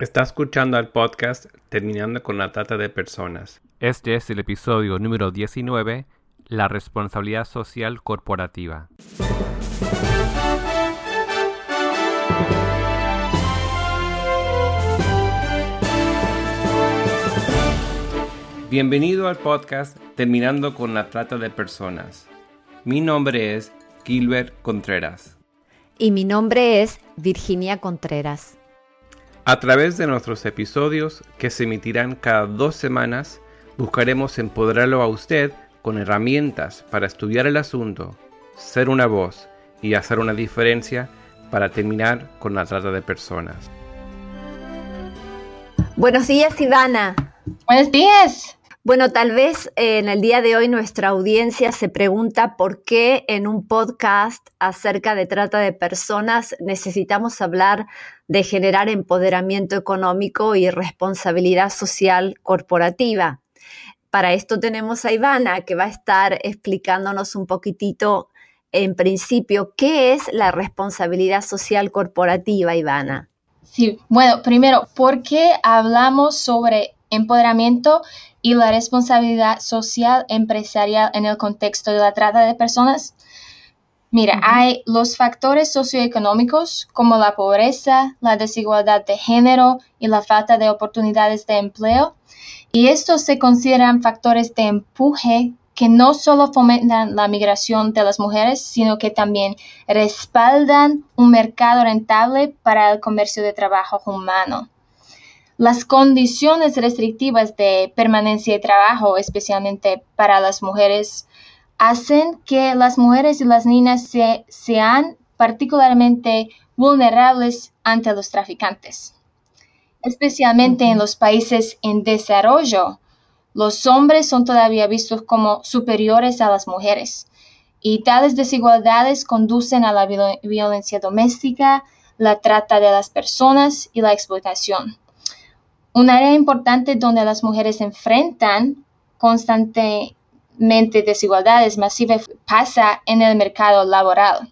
Está escuchando al podcast Terminando con la Trata de Personas. Este es el episodio número 19, La responsabilidad social corporativa. Bienvenido al podcast Terminando con la Trata de Personas. Mi nombre es Gilbert Contreras. Y mi nombre es Virginia Contreras. A través de nuestros episodios, que se emitirán cada dos semanas, buscaremos empoderarlo a usted con herramientas para estudiar el asunto, ser una voz y hacer una diferencia para terminar con la trata de personas. Buenos días, Ivana. Buenos días. Bueno, tal vez eh, en el día de hoy nuestra audiencia se pregunta por qué en un podcast acerca de trata de personas necesitamos hablar de generar empoderamiento económico y responsabilidad social corporativa. Para esto tenemos a Ivana que va a estar explicándonos un poquitito en principio qué es la responsabilidad social corporativa, Ivana. Sí, bueno, primero, ¿por qué hablamos sobre empoderamiento y la responsabilidad social empresarial en el contexto de la trata de personas? Mira, hay los factores socioeconómicos como la pobreza, la desigualdad de género y la falta de oportunidades de empleo. Y estos se consideran factores de empuje que no solo fomentan la migración de las mujeres, sino que también respaldan un mercado rentable para el comercio de trabajo humano. Las condiciones restrictivas de permanencia de trabajo, especialmente para las mujeres, hacen que las mujeres y las niñas sean particularmente vulnerables ante los traficantes. Especialmente en los países en desarrollo, los hombres son todavía vistos como superiores a las mujeres y tales desigualdades conducen a la violencia doméstica, la trata de las personas y la explotación. Un área importante donde las mujeres enfrentan constantemente desigualdades masivas pasa en el mercado laboral.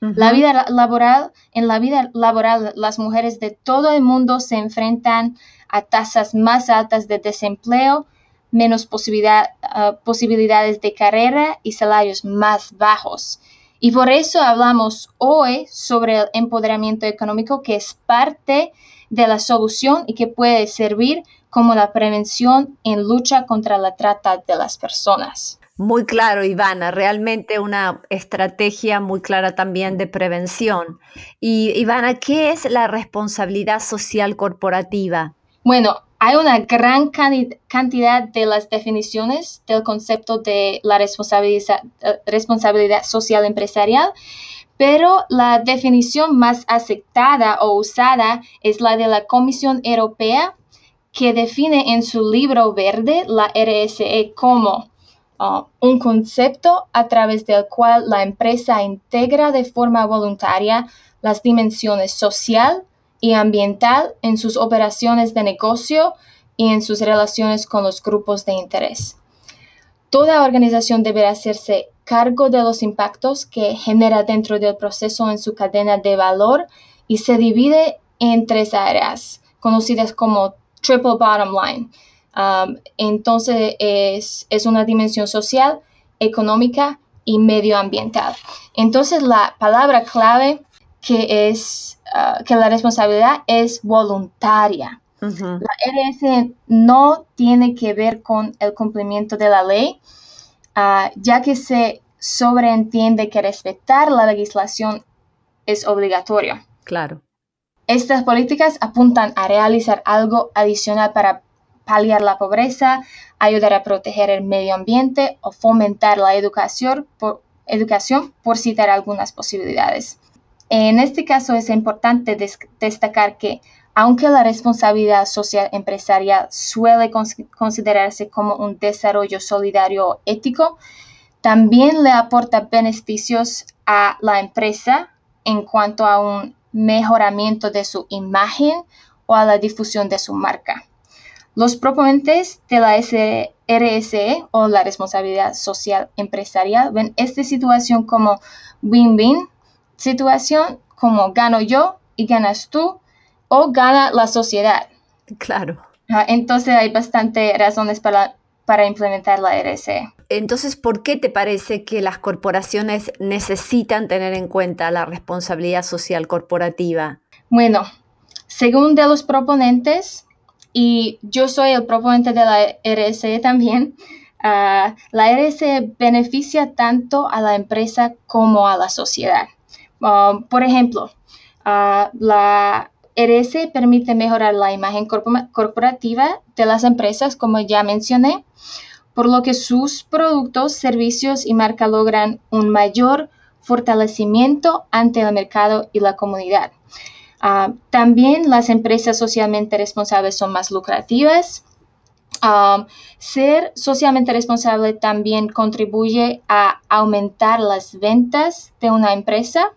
La vida laboral, en la vida laboral, las mujeres de todo el mundo se enfrentan a tasas más altas de desempleo, menos posibilidad, ah, posibilidades de carrera y salarios más bajos. Y por eso hablamos hoy sobre el empoderamiento económico, que es parte de la solución y que puede servir como la prevención en lucha contra la trata de las personas. Muy claro, Ivana, realmente una estrategia muy clara también de prevención. Y Ivana, ¿qué es la responsabilidad social corporativa? Bueno, hay una gran cantidad de las definiciones del concepto de la responsabilidad, eh, responsabilidad social empresarial pero la definición más aceptada o usada es la de la Comisión Europea, que define en su libro verde la RSE como uh, un concepto a través del cual la empresa integra de forma voluntaria las dimensiones social y ambiental en sus operaciones de negocio y en sus relaciones con los grupos de interés. Toda organización deberá hacerse cargo de los impactos que genera dentro del proceso en su cadena de valor y se divide en tres áreas conocidas como triple bottom line. Um, entonces es, una dimensión social, económica y medioambiental. Entonces la palabra clave que es uh, que la responsabilidad es voluntaria. La RS no tiene que ver con el cumplimiento de la ley, ah, ya que se sobreentiende que respetar la legislación es obligatorio. Claro. Estas políticas apuntan a realizar algo adicional para paliar la pobreza, ayudar a proteger el medio ambiente o fomentar la educación por, educación, por citar algunas posibilidades. En este caso es importante destacar que aunque la responsabilidad social empresarial suele considerarse como un desarrollo solidario ético, también le aporta beneficios a la empresa en cuanto a un mejoramiento de su imagen o a la difusión de su marca. Los proponentes de la RSE o la responsabilidad social empresarial ven esta situación como win-win, situación como gano yo y ganas tú o gana la sociedad. Claro. Entonces hay bastante razones para, para implementar la RSE. Entonces, ¿por qué te parece que las corporaciones necesitan tener en cuenta la responsabilidad social corporativa? Bueno, según de los proponentes, y yo soy el proponente de la RSE también, ah, la RSE beneficia tanto a la empresa como a la sociedad. Um, por ejemplo, uh, la RSE permite mejorar la imagen corporativa de las empresas, como ya mencioné, por lo que sus productos, servicios y marca logran un mayor fortalecimiento ante el mercado y la comunidad. Uh, también las empresas socialmente responsables son más lucrativas. Um, ser socialmente responsable también contribuye a aumentar las ventas de una empresa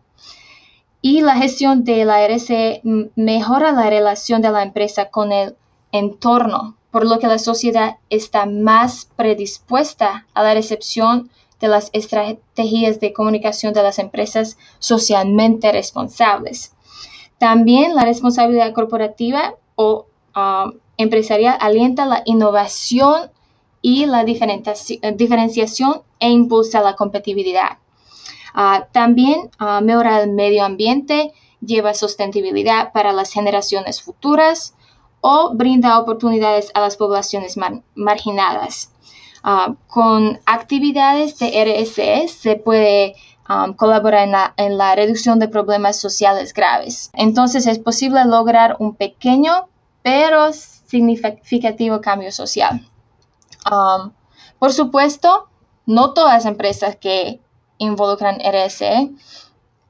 y la gestión de la RC mejora la relación de la empresa con el entorno, por lo que la sociedad está más predispuesta a la recepción de las estrategias de comunicación de las empresas socialmente responsables. También la responsabilidad corporativa o um, empresarial alienta la innovación y la diferenciación e impulsa la competitividad. Ah, también uh, mejora el medio ambiente, lleva sostenibilidad para las generaciones futuras o brinda oportunidades a las poblaciones marginadas. Ah, con actividades de RSE se puede colaborar en la, reducción de problemas sociales graves. Entonces es posible lograr un pequeño pero significativo cambio social. por supuesto, no todas las empresas que involucran RSE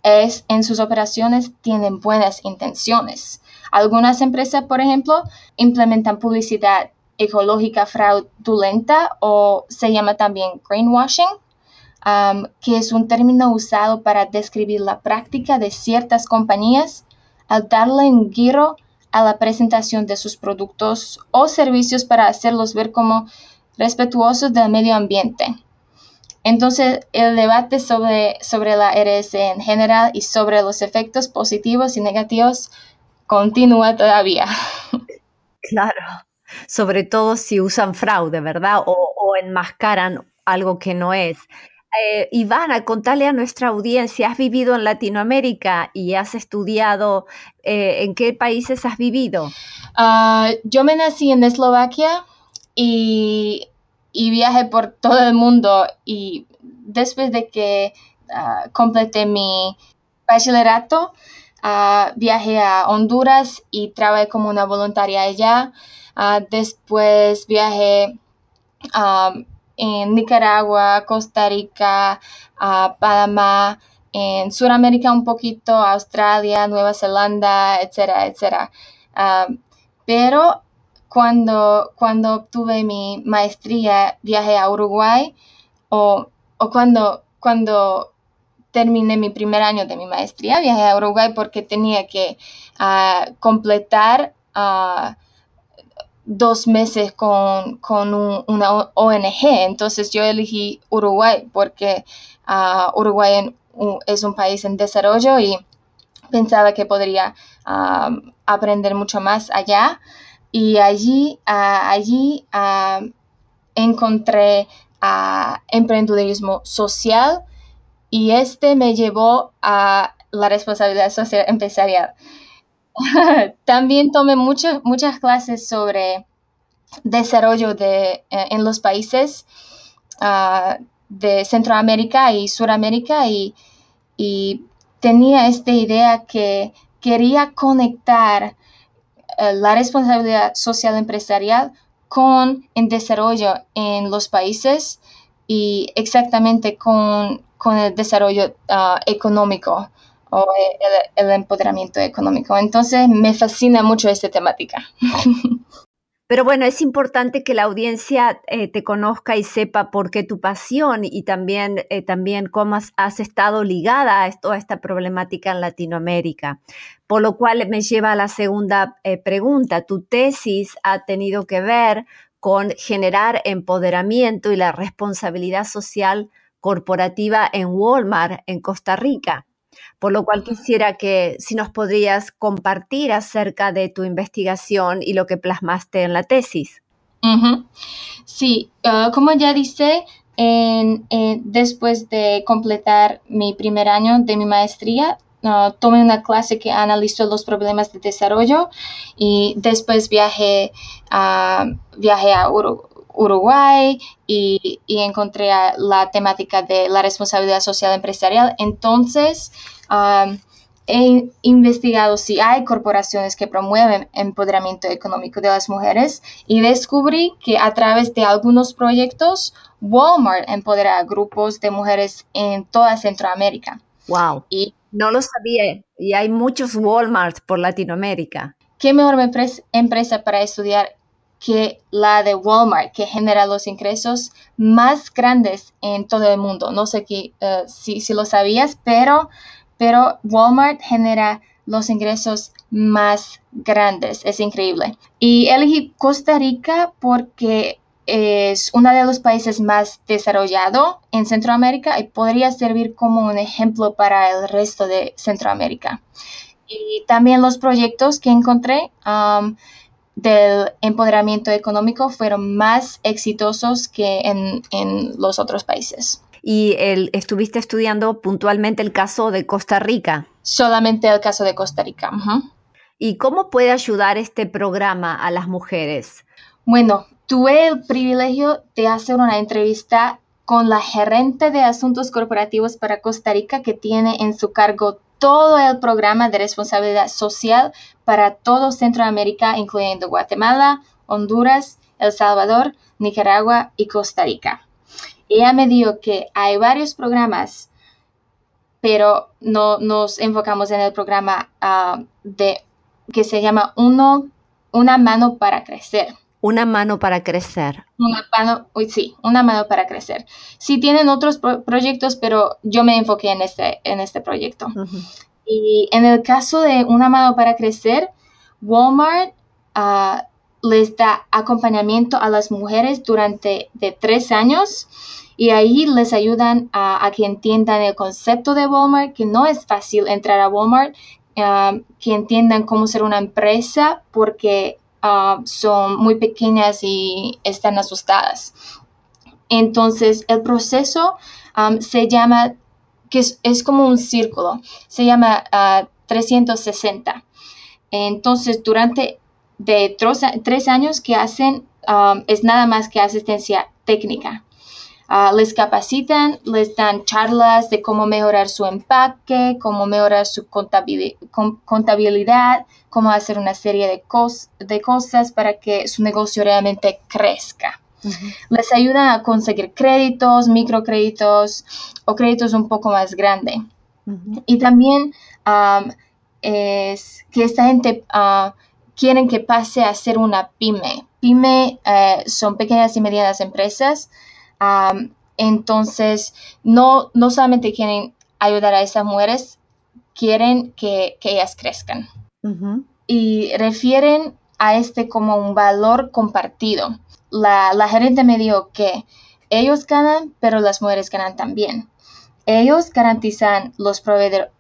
es, en sus operaciones tienen buenas intenciones. Algunas empresas, por ejemplo, implementan publicidad ecológica fraudulenta o se llama también greenwashing, um, que es un término usado para describir la práctica de ciertas compañías al darle un giro a la presentación de sus productos o servicios para hacerlos ver como respetuosos del medio ambiente. Entonces, el debate sobre, sobre la RS en general y sobre los efectos positivos y negativos continúa todavía. Claro, sobre todo si usan fraude, ¿verdad? O, enmascaran algo que no es. Eh, Ivana, contale a nuestra audiencia, has vivido en Latinoamérica y has estudiado, eh, ¿en qué países has vivido? Ah, yo me nací en Eslovaquia y y viajé por todo el mundo y después de que ah, completé mi bachillerato, uh, viajé a Honduras y trabajé como una voluntaria allá. Ah, después viajé en Nicaragua, Costa Rica, Panamá, en Sudamérica un poquito, Australia, Nueva Zelanda, etcétera, etcétera. pero cuando, cuando obtuve mi maestría, viajé a Uruguay o, cuando, cuando terminé mi primer año de mi maestría, viajé a Uruguay porque tenía que ah, completar ah, dos meses con, una ONG. Entonces yo elegí Uruguay porque uh, Uruguay es un país en desarrollo y pensaba que podría aprender mucho más allá y allí, allí encontré uh, emprendedurismo social y este me llevó a la responsabilidad social empresarial. También tomé muchas muchas clases sobre desarrollo de, eh, en los países de Centroamérica y Suramérica y, tenía esta idea que quería conectar la responsabilidad social empresarial con el desarrollo en los países y exactamente con, el desarrollo ah, económico o el, el, empoderamiento económico. Entonces me fascina mucho esta temática. Pero bueno, es importante que la audiencia eh, te conozca y sepa por qué tu pasión y también, eh, también cómo has, estado ligada a toda esta problemática en Latinoamérica. Por lo cual me lleva a la segunda eh, pregunta. Tu tesis ha tenido que ver con generar empoderamiento y la responsabilidad social corporativa en Walmart, en Costa Rica. Por lo cual quisiera que si nos podrías compartir acerca de tu investigación y lo que plasmaste en la tesis. Sí, ah, como ya dice, después de completar mi primer año de mi maestría, uh, tomé una clase que analizó los problemas de desarrollo y después viajé, a viajé a Uruguay y, encontré la temática de la responsabilidad social empresarial. Entonces, um, he investigado si hay corporaciones que promueven empoderamiento económico de las mujeres y descubrí que a través de algunos proyectos Walmart empodera a grupos de mujeres en toda Centroamérica. Wow. Y no lo sabía. Y hay muchos Walmart por Latinoamérica. ¿Qué mejor empresa para estudiar que la de Walmart, que genera los ingresos más grandes en todo el mundo? No sé eh, si, si, lo sabías, pero, pero Walmart genera los ingresos más grandes. Es increíble. Y elegí Costa Rica porque es uno de los países más desarrollados en Centroamérica y podría servir como un ejemplo para el resto de Centroamérica. Y también los proyectos que encontré um, del empoderamiento económico fueron más exitosos que en, los otros países. ¿Y el, estuviste estudiando puntualmente el caso de Costa Rica? Solamente el caso de Costa Rica. ¿Y cómo puede ayudar este programa a las mujeres? Bueno, tuve el privilegio de hacer una entrevista con la gerente de asuntos corporativos para Costa Rica que tiene en su cargo todo el programa de responsabilidad social para todo Centroamérica, incluyendo Guatemala, Honduras, El Salvador, Nicaragua y Costa Rica. Ella me dijo que hay varios programas, pero no nos enfocamos en el programa ah, de, que se llama Uno, Una mano para crecer una mano para crecer. Una mano, sí, una mano para crecer. Sí tienen otros proyectos, pero yo me enfoqué en este, en este proyecto. Y en el caso de una mano para crecer, Walmart ah, les da acompañamiento a las mujeres durante de tres años y ahí les ayudan a, que entiendan el concepto de Walmart, que no es fácil entrar a Walmart, ah, que entiendan cómo ser una empresa, porque Ah, son muy pequeñas y están asustadas. Entonces, el proceso se llama, que es, como un círculo, se llama 360. Ah, Entonces, durante de tres, años que hacen, es nada más que asistencia técnica. Ah, les capacitan, les dan charlas de cómo mejorar su empaque, cómo mejorar su contabilidad, cómo hacer una serie de, de cosas para que su negocio realmente crezca. Les ayudan a conseguir créditos, microcréditos o créditos un poco más grandes. Y también es que esta gente ah, quieren que pase a ser una pyme. Pyme eh, son pequeñas y medianas empresas entonces, no, no solamente quieren ayudar a esas mujeres, quieren que, ellas crezcan. Y refieren a este como un valor compartido. La, gerente me dijo que ellos ganan, pero las mujeres ganan también. Ellos garantizan los,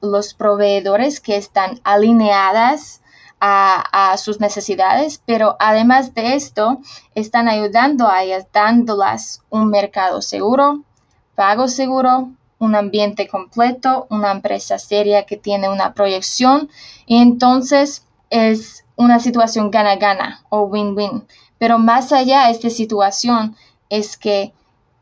los proveedores que están alineadas a, sus necesidades, pero además de esto, están ayudando a ellas dándolas un mercado seguro, pago seguro, un ambiente completo, una empresa seria que tiene una proyección y entonces es una situación gana-gana o win-win. Pero más allá de esta situación es que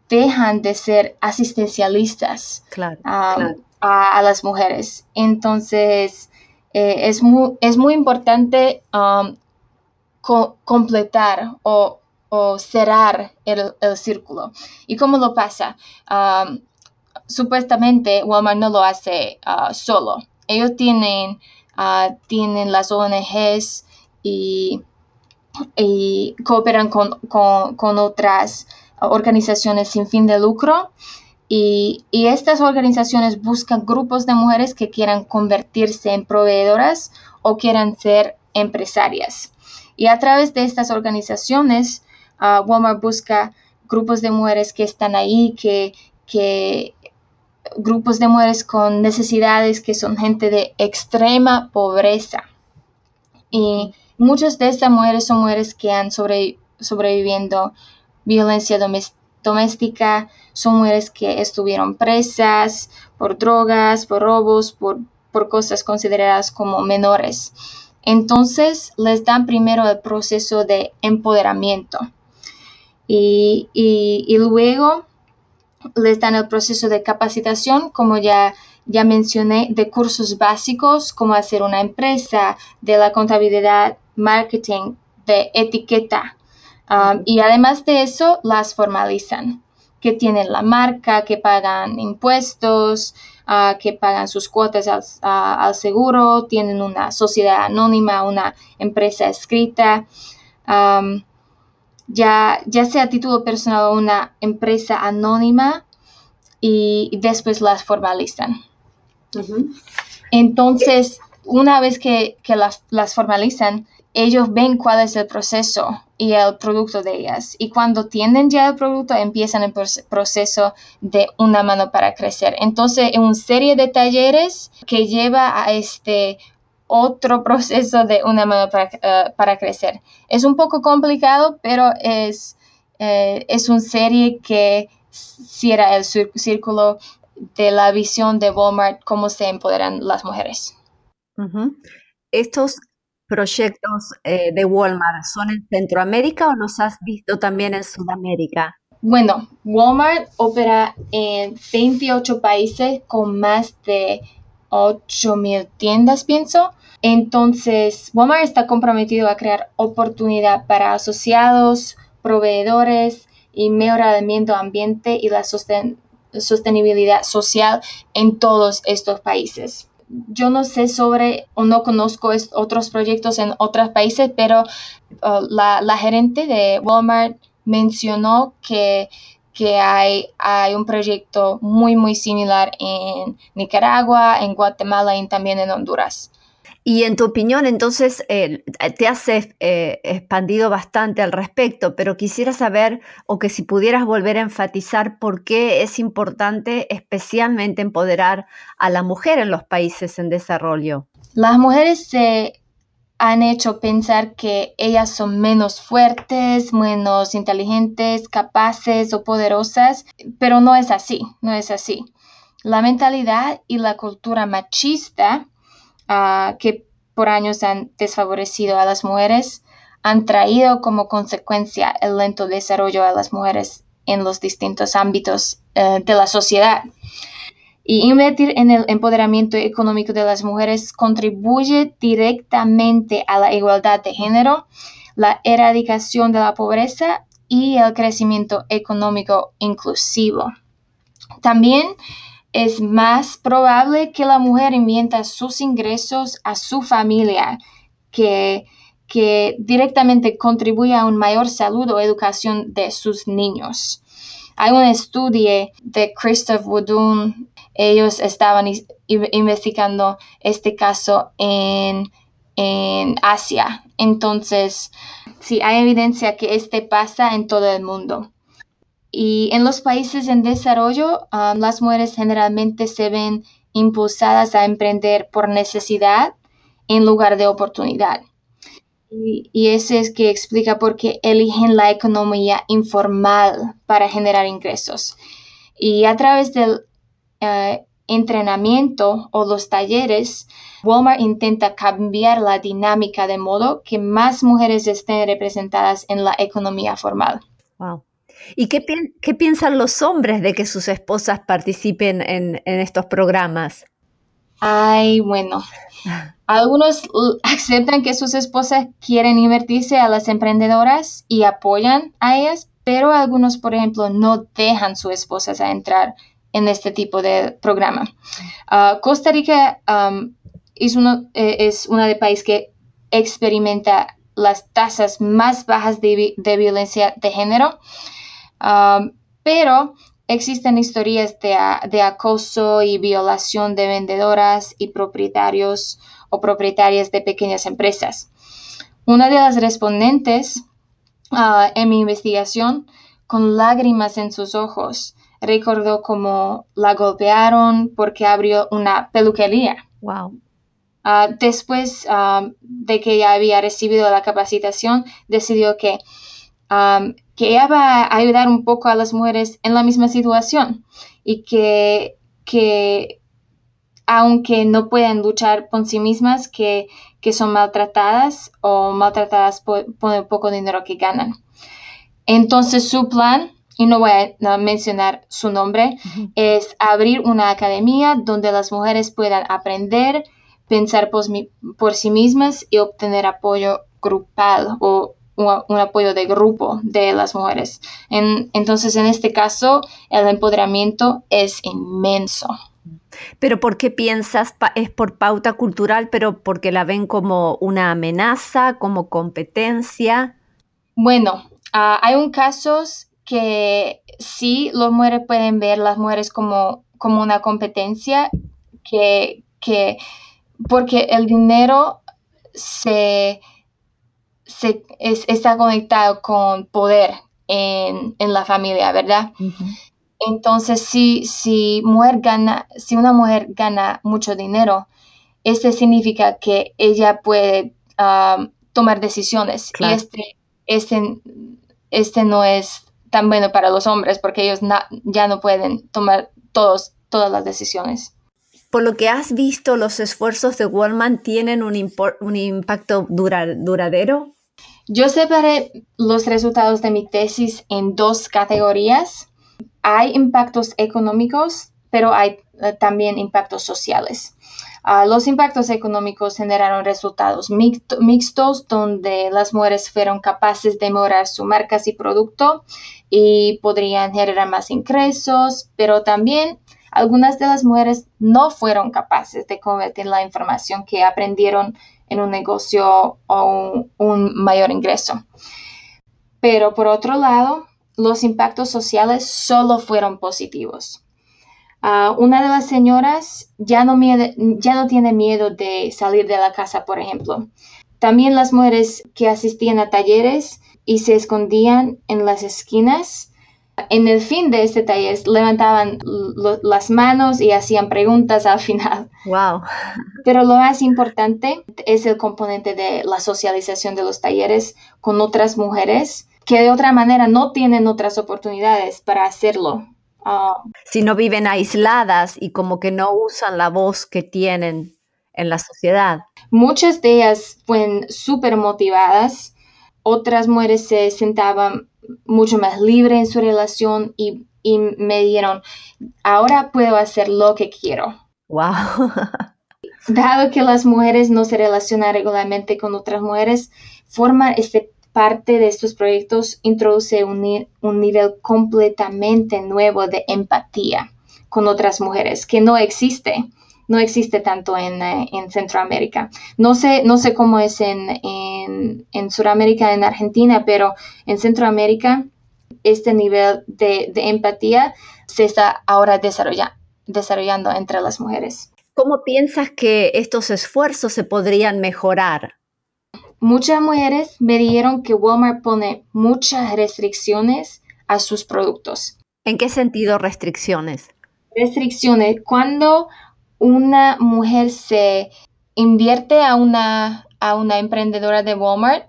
dejan de ser asistencialistas a, las mujeres. Entonces, eh, es, muy, es muy importante um, completar o, cerrar el, círculo. ¿Y cómo lo pasa? Um, supuestamente Walmart no lo hace uh, solo. Ellos tienen, uh, tienen las ONGs y, cooperan con, con otras organizaciones sin fin de lucro y, estas organizaciones buscan grupos de mujeres que quieran convertirse en proveedoras o quieran ser empresarias. Y a través de estas organizaciones, uh, Walmart busca grupos de mujeres que están ahí, que, que grupos de mujeres con necesidades que son gente de extrema pobreza. Y muchas de estas mujeres son mujeres que han sobre, sobreviviendo violencia doméstica, son mujeres que estuvieron presas por drogas, por robos, por, por cosas consideradas como menores. Entonces les dan primero el proceso de empoderamiento y, y luego les dan el proceso de capacitación, como ya, ya mencioné, de cursos básicos, como hacer una empresa, de la contabilidad, marketing, de etiqueta. Um, y además de eso, las formalizan, que tienen la marca, que pagan impuestos, uh, que pagan sus cuotas al, al, seguro, tienen una sociedad anónima, una empresa escrita. Um, ya, ya sea a título personal o una empresa anónima y después las formalizan. Entonces, una vez que, las, las, formalizan, ellos ven cuál es el proceso y el producto de ellas. Y cuando tienen ya el producto, empiezan el proceso de una mano para crecer. Entonces, en una serie de talleres que lleva a este otro proceso de una mano eh, para, crecer. Es un poco complicado, pero es, eh, es una serie que cierra el círculo de la visión de Walmart, cómo se empoderan las mujeres. Estos proyectos eh, de Walmart son en Centroamérica o los has visto también en Sudamérica? Bueno, Walmart opera en 28 países con más de 8.000 tiendas, pienso. Entonces, Walmart está comprometido a crear oportunidad para asociados, proveedores y mejoramiento ambiente y la sostenibilidad social en todos estos países. Yo no sé sobre o no conozco otros proyectos en otros países, pero uh, la, gerente de Walmart mencionó que que hay, hay, un proyecto muy, muy similar en Nicaragua, en Guatemala y también en Honduras. Y en tu opinión, entonces, eh, te has eh, expandido bastante al respecto, pero quisiera saber, o que si pudieras volver a enfatizar por qué es importante especialmente empoderar a la mujer en los países en desarrollo. Las mujeres se han hecho pensar que ellas son menos fuertes, menos inteligentes, capaces o poderosas, pero no es así, no es así. La mentalidad y la cultura machista que por años han desfavorecido a las mujeres, han traído como consecuencia el lento desarrollo de las mujeres en los distintos ámbitos eh, de la sociedad. Y invertir en el empoderamiento económico de las mujeres contribuye directamente a la igualdad de género, la erradicación de la pobreza y el crecimiento económico inclusivo. También es más probable que la mujer invierta sus ingresos a su familia que, que directamente contribuya a una mayor salud o educación de sus niños. Hay un estudio de Christoph Woodun, ellos estaban investigando este caso en, en Asia. Entonces, sí, hay evidencia que este pasa en todo el mundo. Y en los países en desarrollo, um, las mujeres generalmente se ven impulsadas a emprender por necesidad en lugar de oportunidad. Y, eso es que explica por qué eligen la economía informal para generar ingresos. Y a través del uh, entrenamiento o los talleres, Walmart intenta cambiar la dinámica de modo que más mujeres estén representadas en la economía formal. Wow. ¿Y qué, piensan los hombres de que sus esposas participen en, estos programas? Ay, bueno. Algunos aceptan que sus esposas quieren invertirse a las emprendedoras y apoyan a ellas, pero algunos, por ejemplo, no dejan a sus esposas a entrar en este tipo de programa. Ah, Costa Rica es, uno, eh, es una de países que experimenta las tasas más bajas de, de violencia de género pero existen historias de, acoso y violación de vendedoras y propietarios o propietarias de pequeñas empresas. Una de las respondentes ah, en mi investigación, con lágrimas en sus ojos, recordó cómo la golpearon porque abrió una peluquería. Wow. Ah, después de que ella había recibido la capacitación, decidió que, que ella va a ayudar un poco a las mujeres en la misma situación y que, que aunque no pueden luchar por sí mismas, que, que son maltratadas o maltratadas por, el poco dinero que ganan. Entonces su plan, y no voy a mencionar su nombre, es abrir una academia donde las mujeres puedan aprender, pensar por, sí mismas y obtener apoyo grupal o un, apoyo de grupo de las mujeres. entonces, en este caso, el empoderamiento es inmenso. Pero ¿por qué piensas? ¿Es por pauta cultural, pero porque la ven como una amenaza, como competencia? Bueno, ah, hay un casos que sí, las mujeres pueden ver las mujeres como, como una competencia, que, que porque el dinero se, está conectado con poder en, la familia, ¿verdad? Entonces, si, si, mujer gana, si una mujer gana mucho dinero, este significa que ella puede ah, tomar decisiones. Y este, este, este no es tan bueno para los hombres porque ellos ya no pueden tomar todos, todas las decisiones. Por lo que has visto, los esfuerzos de Wallman tienen un, impacto duradero. Yo separé los resultados de mi tesis en dos categorías. Hay impactos económicos, pero hay eh, también impactos sociales. Ah, los impactos económicos generaron resultados mixtos donde las mujeres fueron capaces de mejorar sus marcas y producto y podrían generar más ingresos, pero también algunas de las mujeres no fueron capaces de convertir la información que aprendieron en un negocio o un, mayor ingreso. Pero por otro lado, los impactos sociales solo fueron positivos. Ah, una de las señoras ya no, ya no tiene miedo de salir de la casa, por ejemplo. También las mujeres que asistían a talleres y se escondían en las esquinas en el fin de este taller levantaban las manos y hacían preguntas al final. Wow. Pero lo más importante es el componente de la socialización de los talleres con otras mujeres que de otra manera no tienen otras oportunidades para hacerlo. Ah, si no viven aisladas y como que no usan la voz que tienen en la sociedad. Muchas de ellas fueron súper motivadas, otras mujeres se sentaban mucho más libre en su relación y, me dijeron, ahora puedo hacer lo que quiero. Wow. Dado que las mujeres no se relacionan regularmente con otras mujeres, formar este parte de estos proyectos introduce un, un, nivel completamente nuevo de empatía con otras mujeres que no existe no existe tanto en, eh, Centroamérica. No sé, no sé cómo es en, en, Sudamérica, en Argentina, pero en Centroamérica este nivel de, empatía se está ahora desarrollando entre las mujeres. ¿Cómo piensas que estos esfuerzos se podrían mejorar? Muchas mujeres me dijeron que Walmart pone muchas restricciones a sus productos. ¿En qué sentido restricciones? Restricciones. Cuando una mujer se invierte a una, a una emprendedora de Walmart,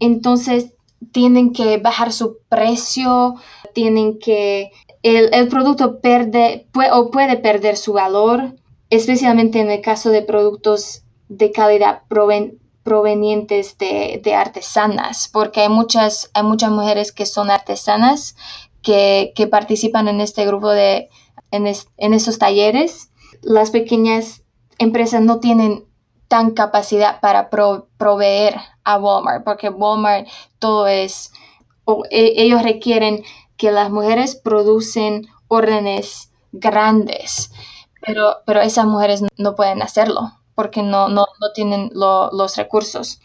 entonces tienen que bajar su precio, tienen que, el, producto pierde puede, o puede perder su valor, especialmente en el caso de productos de calidad provenientes de, artesanas, porque hay muchas, hay muchas mujeres que son artesanas que, participan en este grupo de, en, en esos talleres las pequeñas empresas no tienen tan capacidad para proveer a Walmart, porque Walmart todo es, e, ellos requieren que las mujeres producen órdenes grandes, pero, pero esas mujeres no pueden hacerlo porque no, no, tienen los recursos.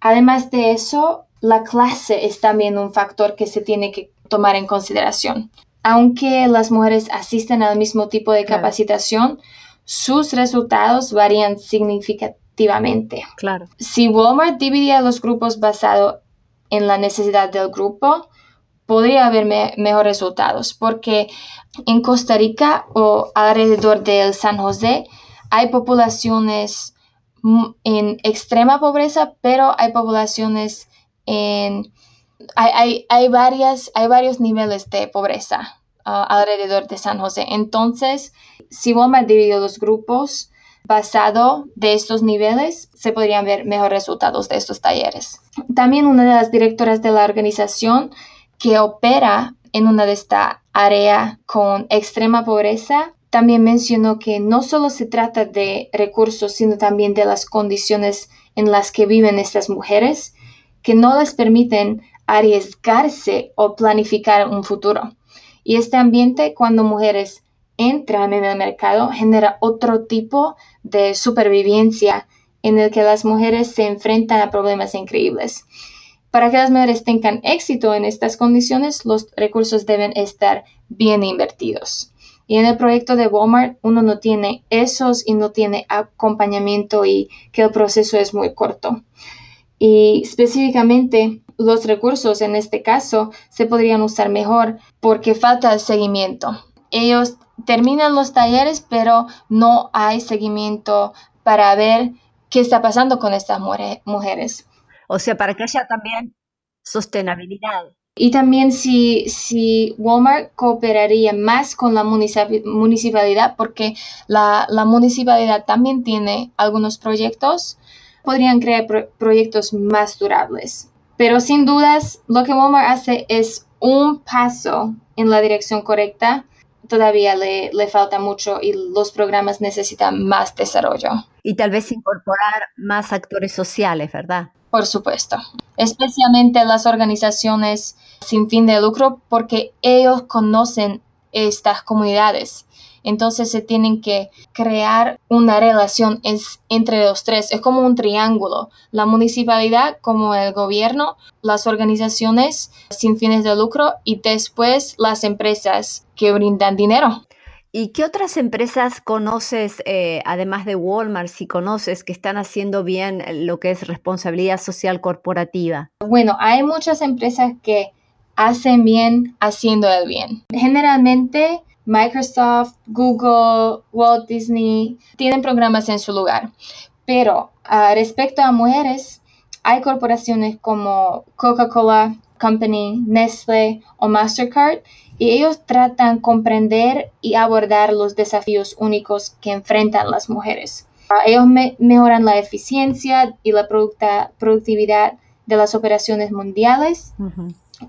Además de eso, la clase es también un factor que se tiene que tomar en consideración aunque las mujeres asisten al mismo tipo de capacitación, sus resultados varían significativamente. Claro. Si Walmart dividía los grupos basado en la necesidad del grupo, podría haber mejores resultados porque en Costa Rica o alrededor del San José hay poblaciones en extrema pobreza, pero hay poblaciones en... Hay, varias, hay varios niveles de pobreza ah, alrededor de San José. Entonces, si Walmart dividió los grupos basado de estos niveles, se podrían ver mejores resultados de estos talleres. También una de las directoras de la organización que opera en una de esta área con extrema pobreza también mencionó que no solo se trata de recursos, sino también de las condiciones en las que viven estas mujeres, que no les permiten arriesgarse o planificar un futuro. Y este ambiente, cuando mujeres entran en el mercado, genera otro tipo de supervivencia en el que las mujeres se enfrentan a problemas increíbles. Para que las mujeres tengan éxito en estas condiciones, los recursos deben estar bien invertidos. Y en el proyecto de Walmart uno no tiene esos y no tiene acompañamiento y que el proceso es muy corto. Y específicamente los recursos en este caso se podrían usar mejor porque falta el seguimiento. Ellos terminan los talleres pero no hay seguimiento para ver qué está pasando con estas mujeres. O sea, para que haya también sostenibilidad. Y también si, si Walmart cooperaría más con la municipalidad, porque la, municipalidad también tiene algunos proyectos, podrían crear proyectos más durables. Pero sin dudas, lo que Walmart hace es un paso en la dirección correcta. Todavía le, le falta mucho y los programas necesitan más desarrollo. Y tal vez incorporar más actores sociales, ¿verdad? Por supuesto, especialmente las organizaciones sin fin de lucro porque ellos conocen estas comunidades. Entonces se tienen que crear una relación entre los tres. Es como un triángulo. La municipalidad como el gobierno, las organizaciones sin fines de lucro y después las empresas que brindan dinero. ¿Y qué otras empresas conoces, eh, además de Walmart, si conoces, que están haciendo bien lo que es responsabilidad social corporativa? Bueno, hay muchas empresas que hacen bien haciendo el bien. Generalmente Microsoft, Google, Walt Disney tienen programas en su lugar. Pero ah, respecto a mujeres, hay corporaciones como Coca-Cola Company, Nestle o Mastercard y ellos tratan de comprender y abordar los desafíos únicos que enfrentan las mujeres. Ellos mejoran la eficiencia y la productividad de las operaciones mundiales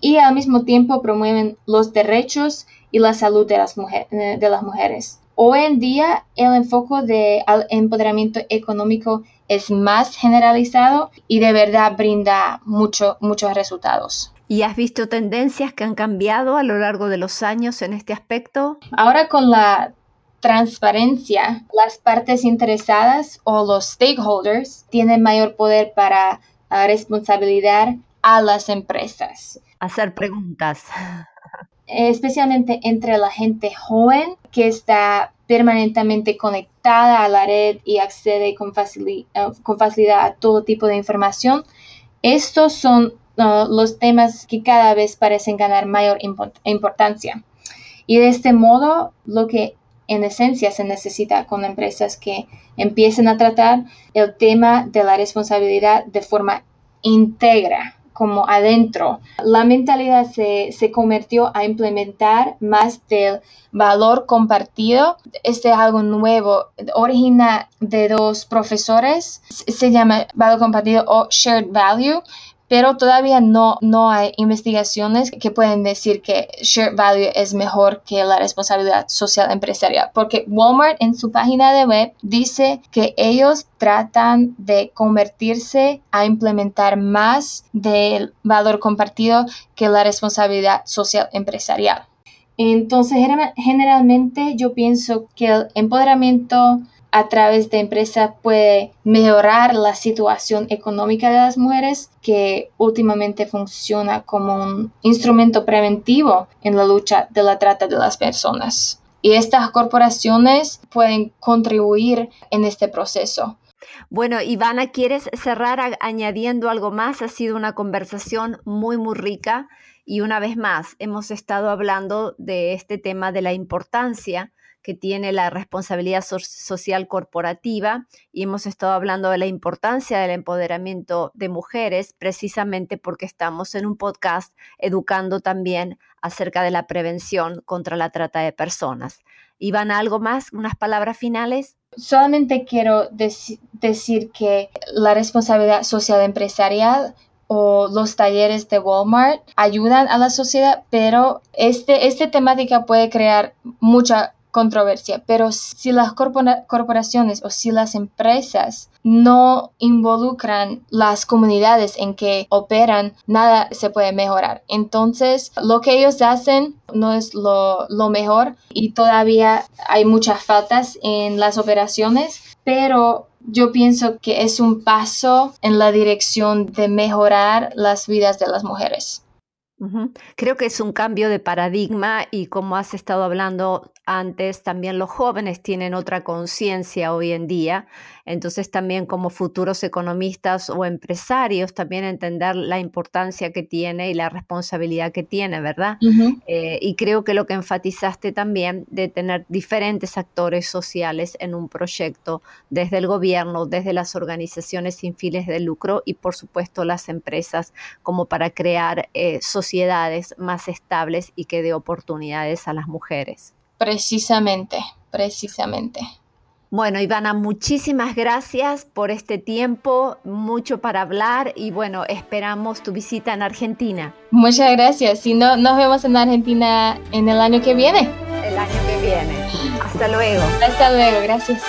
y al mismo tiempo promueven los derechos y la salud de las, eh, de las mujeres. Hoy en día el enfoque de empoderamiento económico es más generalizado y de verdad brinda mucho, muchos resultados. ¿Y has visto tendencias que han cambiado a lo largo de los años en este aspecto? Ahora con la transparencia, las partes interesadas o los stakeholders tienen mayor poder para ah, responsabilizar a las empresas. Hacer preguntas. Especialmente entre la gente joven que está permanentemente conectada a la red y accede con, con facilidad a todo tipo de información. Estos son los temas que cada vez parecen ganar mayor importancia. Y de este modo, lo que en esencia se necesita con empresas que empiecen a tratar el tema de la responsabilidad de forma íntegra, como adentro. La mentalidad se, se, convirtió a implementar más del valor compartido. Este es algo nuevo. Origina de dos profesores. Se llama valor compartido o shared value pero todavía no, no hay investigaciones que pueden decir que share value es mejor que la responsabilidad social empresarial, porque Walmart en su página de web dice que ellos tratan de convertirse a implementar más del valor compartido que la responsabilidad social empresarial. Entonces, generalmente yo pienso que el empoderamiento a través de empresas puede mejorar la situación económica de las mujeres, que últimamente funciona como un instrumento preventivo en la lucha de la trata de las personas. Y estas corporaciones pueden contribuir en este proceso. Bueno, Ivana, ¿quieres cerrar añadiendo algo más? Ha sido una conversación muy, muy rica y una vez más hemos estado hablando de este tema de la importancia que tiene la responsabilidad social corporativa y hemos estado hablando de la importancia del empoderamiento de mujeres precisamente porque estamos en un podcast educando también acerca de la prevención contra la trata de personas. Ivana, ¿algo más? ¿Unas palabras finales? Solamente quiero decir que la responsabilidad social empresarial o los talleres de Walmart ayudan a la sociedad, pero este, esta temática puede crear mucha controversia, pero si las corporaciones o si las empresas no involucran las comunidades en que operan, nada se puede mejorar. Entonces, lo que ellos hacen no es lo, mejor y todavía hay muchas faltas en las operaciones, pero yo pienso que es un paso en la dirección de mejorar las vidas de las mujeres. Creo que es un cambio de paradigma y como has estado hablando antes, también los jóvenes tienen otra conciencia hoy en día. Entonces también como futuros economistas o empresarios, también entender la importancia que tiene y la responsabilidad que tiene, ¿verdad? Eh, y creo que lo que enfatizaste también de tener diferentes actores sociales en un proyecto, desde el gobierno, desde las organizaciones sin fines de lucro y por supuesto las empresas, como para crear eh, sociedades más estables y que dé oportunidades a las mujeres. Precisamente, precisamente. Bueno, Ivana, muchísimas gracias por este tiempo, mucho para hablar y bueno, esperamos tu visita en Argentina. Muchas gracias. Si no, nos vemos en Argentina en el año que viene. El año que viene. Hasta luego. Hasta luego, gracias.